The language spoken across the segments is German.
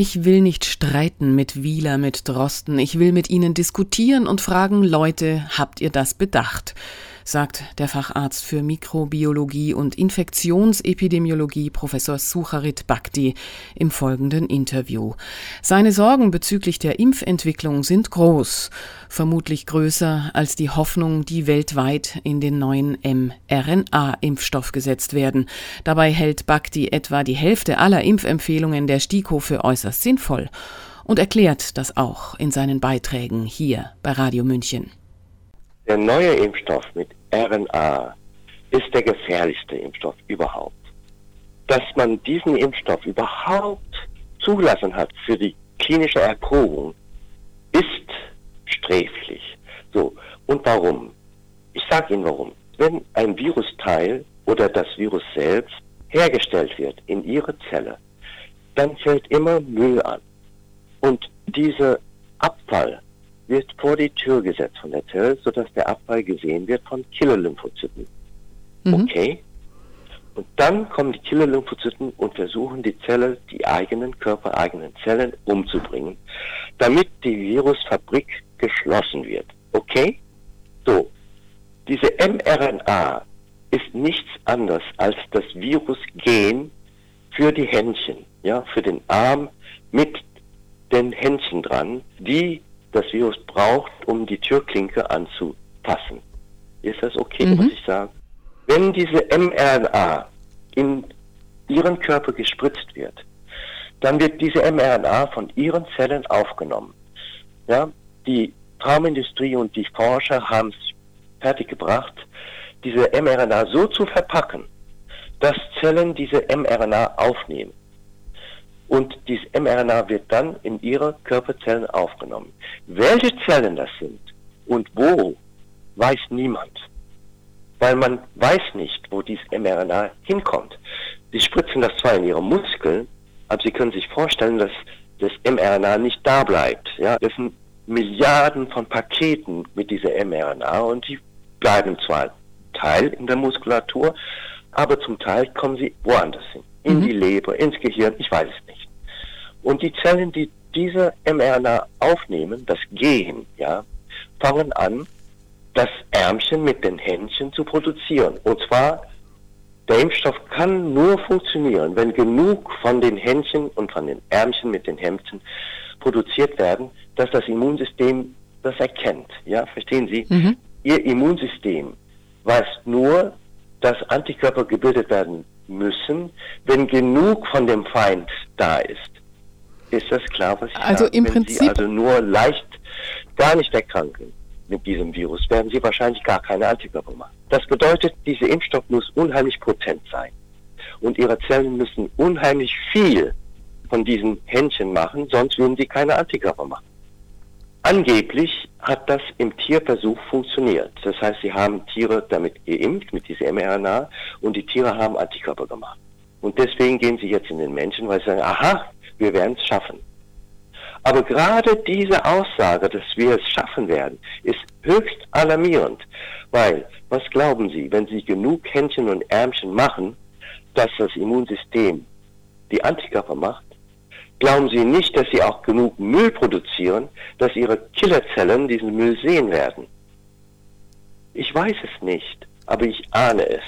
Ich will nicht streiten mit Wieler, mit Drosten. Ich will mit Ihnen diskutieren und fragen, Leute, habt ihr das bedacht? Sagt der Facharzt für Mikrobiologie und Infektionsepidemiologie Professor Sucharit Bhakti im folgenden Interview. Seine Sorgen bezüglich der Impfentwicklung sind groß, vermutlich größer als die Hoffnung, die weltweit in den neuen mRNA-Impfstoff gesetzt werden. Dabei hält Bhakti etwa die Hälfte aller Impfempfehlungen der STIKO für äußerst sinnvoll und erklärt das auch in seinen Beiträgen hier bei Radio München. Der neue Impfstoff mit RNA ist der gefährlichste Impfstoff überhaupt. Dass man diesen Impfstoff überhaupt zugelassen hat für die klinische Erprobung, ist sträflich. So, und warum? Ich sage Ihnen warum. Wenn ein Virusteil oder das Virus selbst hergestellt wird in Ihre Zelle, dann fällt immer Müll an. Und dieser Abfall wird vor die Tür gesetzt von der Zelle, sodass der Abfall gesehen wird von Killer-Lymphozyten. Mhm. Okay? Und dann kommen die Killer-Lymphozyten und versuchen die Zelle, die eigenen körpereigenen Zellen umzubringen, damit die Virusfabrik geschlossen wird. Okay? So. Diese mRNA ist nichts anderes als das Virusgen für die Händchen, ja, für den Arm mit den Händchen dran, die das Virus braucht, um die Türklinke anzufassen. Ist das okay, mhm. was ich sage? Wenn diese mRNA in Ihren Körper gespritzt wird, dann wird diese mRNA von Ihren Zellen aufgenommen. Ja, die Traumindustrie und die Forscher haben es fertiggebracht, diese mRNA so zu verpacken, dass Zellen diese mRNA aufnehmen. Und dieses mRNA wird dann in ihre Körperzellen aufgenommen. Welche Zellen das sind und wo, weiß niemand. Weil man weiß nicht, wo dieses mRNA hinkommt. Sie spritzen das zwar in ihre Muskeln, aber Sie können sich vorstellen, dass das mRNA nicht da bleibt. Ja, das sind Milliarden von Paketen mit dieser mRNA und die bleiben zwar Teil in der Muskulatur, aber zum Teil kommen sie woanders hin. In mhm. die Leber, ins Gehirn, ich weiß es nicht. Und die Zellen, die diese mRNA aufnehmen, das Gen, ja, fangen an, das Ärmchen mit den Händchen zu produzieren. Und zwar, der Impfstoff kann nur funktionieren, wenn genug von den Händchen und von den Ärmchen mit den Hemdchen produziert werden, dass das Immunsystem das erkennt. Ja, verstehen Sie? Mhm. Ihr Immunsystem weiß nur, dass Antikörper gebildet werden müssen, wenn genug von dem Feind da ist. Ist das klar, was ich also sage? Im Wenn Prinzip Sie also nur leicht gar nicht erkranken mit diesem Virus, werden Sie wahrscheinlich gar keine Antikörper machen. Das bedeutet, dieser Impfstoff muss unheimlich potent sein. Und Ihre Zellen müssen unheimlich viel von diesen Händchen machen, sonst würden sie keine Antikörper machen. Angeblich hat das im Tierversuch funktioniert. Das heißt, sie haben Tiere damit geimpft, mit dieser mRNA, und die Tiere haben Antikörper gemacht. Und deswegen gehen sie jetzt in den Menschen, weil sie sagen, aha, wir werden es schaffen. Aber gerade diese Aussage, dass wir es schaffen werden, ist höchst alarmierend, weil, was glauben Sie, wenn Sie genug Händchen und Ärmchen machen, dass das Immunsystem die Antikörper macht, glauben Sie nicht, dass Sie auch genug Müll produzieren, dass Ihre Killerzellen diesen Müll sehen werden. Ich weiß es nicht, aber ich ahne es.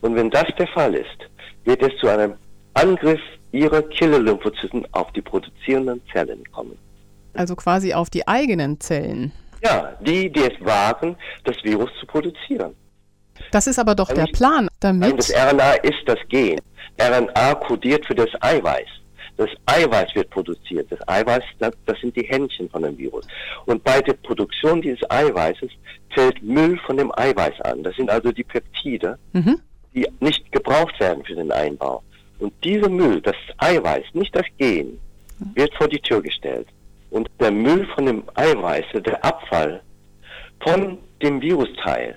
Und wenn das der Fall ist, wird es zu einem Angriff ihrer Killer-Lymphozyten auf die produzierenden Zellen kommen. Also quasi auf die eigenen Zellen. Ja, die, die es wagen, das Virus zu produzieren. Das ist aber doch Eigentlich, der Plan, damit. Das RNA ist das Gen. RNA kodiert für das Eiweiß. Das Eiweiß wird produziert. Das Eiweiß, das, das sind die Händchen von dem Virus. Und bei der Produktion dieses Eiweißes fällt Müll von dem Eiweiß an. Das sind also die Peptide, mhm. die nicht gebraucht werden für den Einbau. Und dieser Müll, das Eiweiß, nicht das Gen, wird vor die Tür gestellt. Und der Müll von dem Eiweiß, der Abfall von dem Virusteil,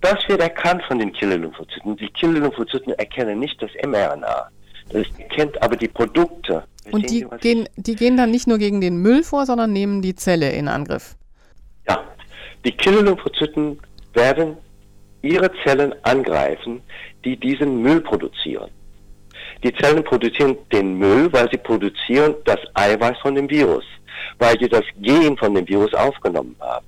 das wird erkannt von den Killer-Lymphozyten. Die Killer-Lymphozyten erkennen nicht das mRNA. Das erkennt aber die Produkte. Und die gehen, die gehen dann nicht nur gegen den Müll vor, sondern nehmen die Zelle in Angriff. Ja, die Killer-Lymphozyten werden ihre Zellen angreifen, die diesen Müll produzieren. Die Zellen produzieren den Müll, weil sie produzieren das Eiweiß von dem Virus, weil sie das Gen von dem Virus aufgenommen haben.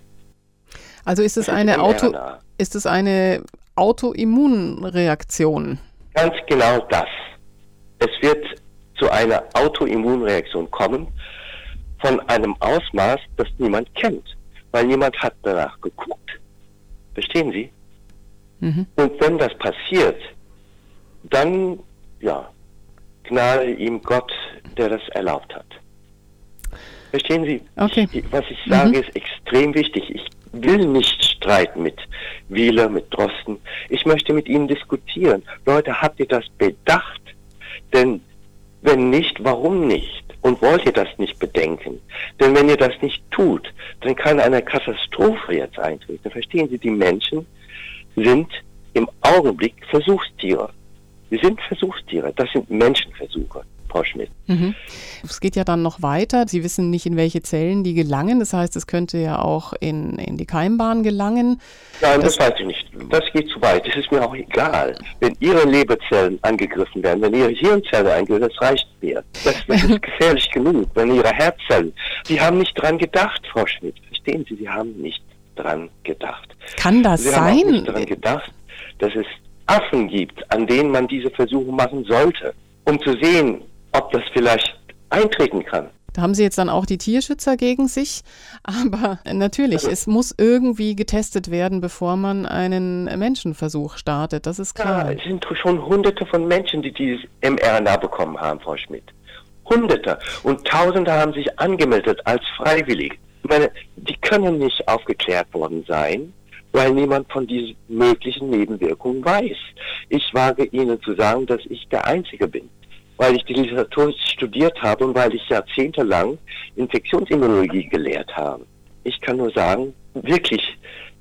Also ist es eine Auto, ist es eine Autoimmunreaktion? Ganz genau das. Es wird zu einer Autoimmunreaktion kommen von einem Ausmaß, das niemand kennt, weil niemand hat danach geguckt. Verstehen Sie? Mhm. Und wenn das passiert, dann, ja, gnade ihm Gott, der das erlaubt hat. Verstehen Sie? Okay. Ich, was ich sage, mhm. ist extrem wichtig. Ich will nicht streiten mit Wieler, mit Drosten. Ich möchte mit Ihnen diskutieren. Leute, habt ihr das bedacht? Denn wenn nicht, warum nicht? Und wollt ihr das nicht bedenken? Denn wenn ihr das nicht tut, dann kann eine Katastrophe jetzt eintreten. Verstehen Sie, die Menschen sind im Augenblick Versuchstiere. Sie sind Versuchstiere. Das sind Menschenversuche. Frau Schmidt. Mhm. Es geht ja dann noch weiter. Sie wissen nicht, in welche Zellen die gelangen. Das heißt, es könnte ja auch in, in die Keimbahn gelangen. Nein, das, das weiß ich nicht. Das geht zu weit. Das ist mir auch egal. Wenn Ihre Leberzellen angegriffen werden, wenn Ihre Hirnzellen angegriffen werden, das reicht mir. Das, das ist gefährlich genug. Wenn Ihre Herzzellen, Sie haben nicht dran gedacht, Frau Schmidt. Verstehen Sie, Sie haben nicht dran gedacht. Kann das Sie sein? Haben auch nicht dran gedacht, dass es Affen gibt, an denen man diese Versuche machen sollte, um zu sehen, ob das vielleicht eintreten kann. Da haben Sie jetzt dann auch die Tierschützer gegen sich. Aber natürlich, also, es muss irgendwie getestet werden, bevor man einen Menschenversuch startet. Das ist klar. Ja, es sind schon hunderte von Menschen, die dieses mRNA bekommen haben, Frau Schmidt. Hunderte. Und Tausende haben sich angemeldet als freiwillig. Ich meine, die können nicht aufgeklärt worden sein, weil niemand von diesen möglichen Nebenwirkungen weiß. Ich wage Ihnen zu sagen, dass ich der Einzige bin weil ich die Literatur studiert habe und weil ich jahrzehntelang Infektionsimmunologie gelehrt habe. Ich kann nur sagen, wirklich,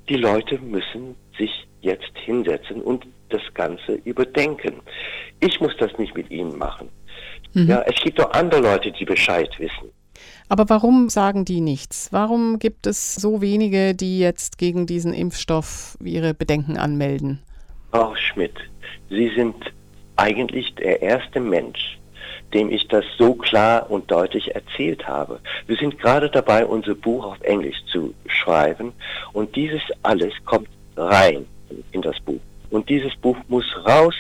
die Leute müssen sich jetzt hinsetzen und das Ganze überdenken. Ich muss das nicht mit ihnen machen. Mhm. Ja, es gibt auch andere Leute, die Bescheid wissen. Aber warum sagen die nichts? Warum gibt es so wenige, die jetzt gegen diesen Impfstoff ihre Bedenken anmelden? Frau Schmidt, Sie sind eigentlich der erste Mensch, dem ich das so klar und deutlich erzählt habe. Wir sind gerade dabei, unser Buch auf Englisch zu schreiben und dieses alles kommt rein in das Buch. Und dieses Buch muss raus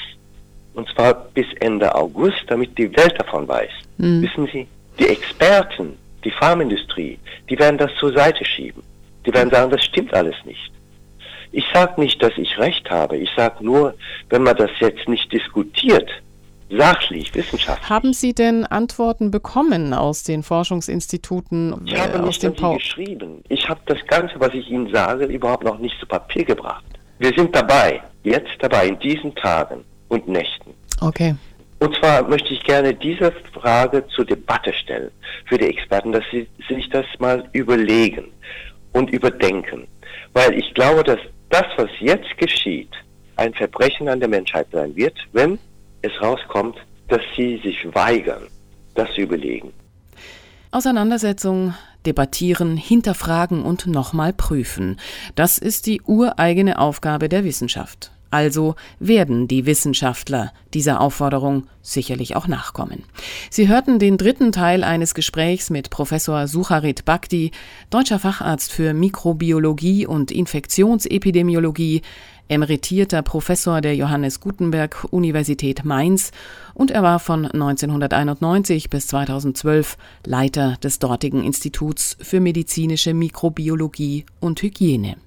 und zwar bis Ende August, damit die Welt davon weiß. Mhm. Wissen Sie, die Experten, die Pharmaindustrie, die werden das zur Seite schieben. Die werden sagen, das stimmt alles nicht. Ich sage nicht, dass ich recht habe. Ich sage nur, wenn man das jetzt nicht diskutiert, sachlich, wissenschaftlich. Haben Sie denn Antworten bekommen aus den Forschungsinstituten? Ich habe äh, nicht den Sie geschrieben. Ich habe das Ganze, was ich Ihnen sage, überhaupt noch nicht zu Papier gebracht. Wir sind dabei, jetzt dabei, in diesen Tagen und Nächten. Okay. Und zwar möchte ich gerne diese Frage zur Debatte stellen für die Experten, dass sie sich das mal überlegen und überdenken. Weil ich glaube, dass das, was jetzt geschieht, ein Verbrechen an der Menschheit sein wird, wenn es rauskommt, dass sie sich weigern, das zu überlegen. Auseinandersetzung, debattieren, hinterfragen und nochmal prüfen. Das ist die ureigene Aufgabe der Wissenschaft. Also werden die Wissenschaftler dieser Aufforderung sicherlich auch nachkommen. Sie hörten den dritten Teil eines Gesprächs mit Professor Sucharit Bhakti, deutscher Facharzt für Mikrobiologie und Infektionsepidemiologie, emeritierter Professor der Johannes Gutenberg Universität Mainz und er war von 1991 bis 2012 Leiter des dortigen Instituts für medizinische Mikrobiologie und Hygiene.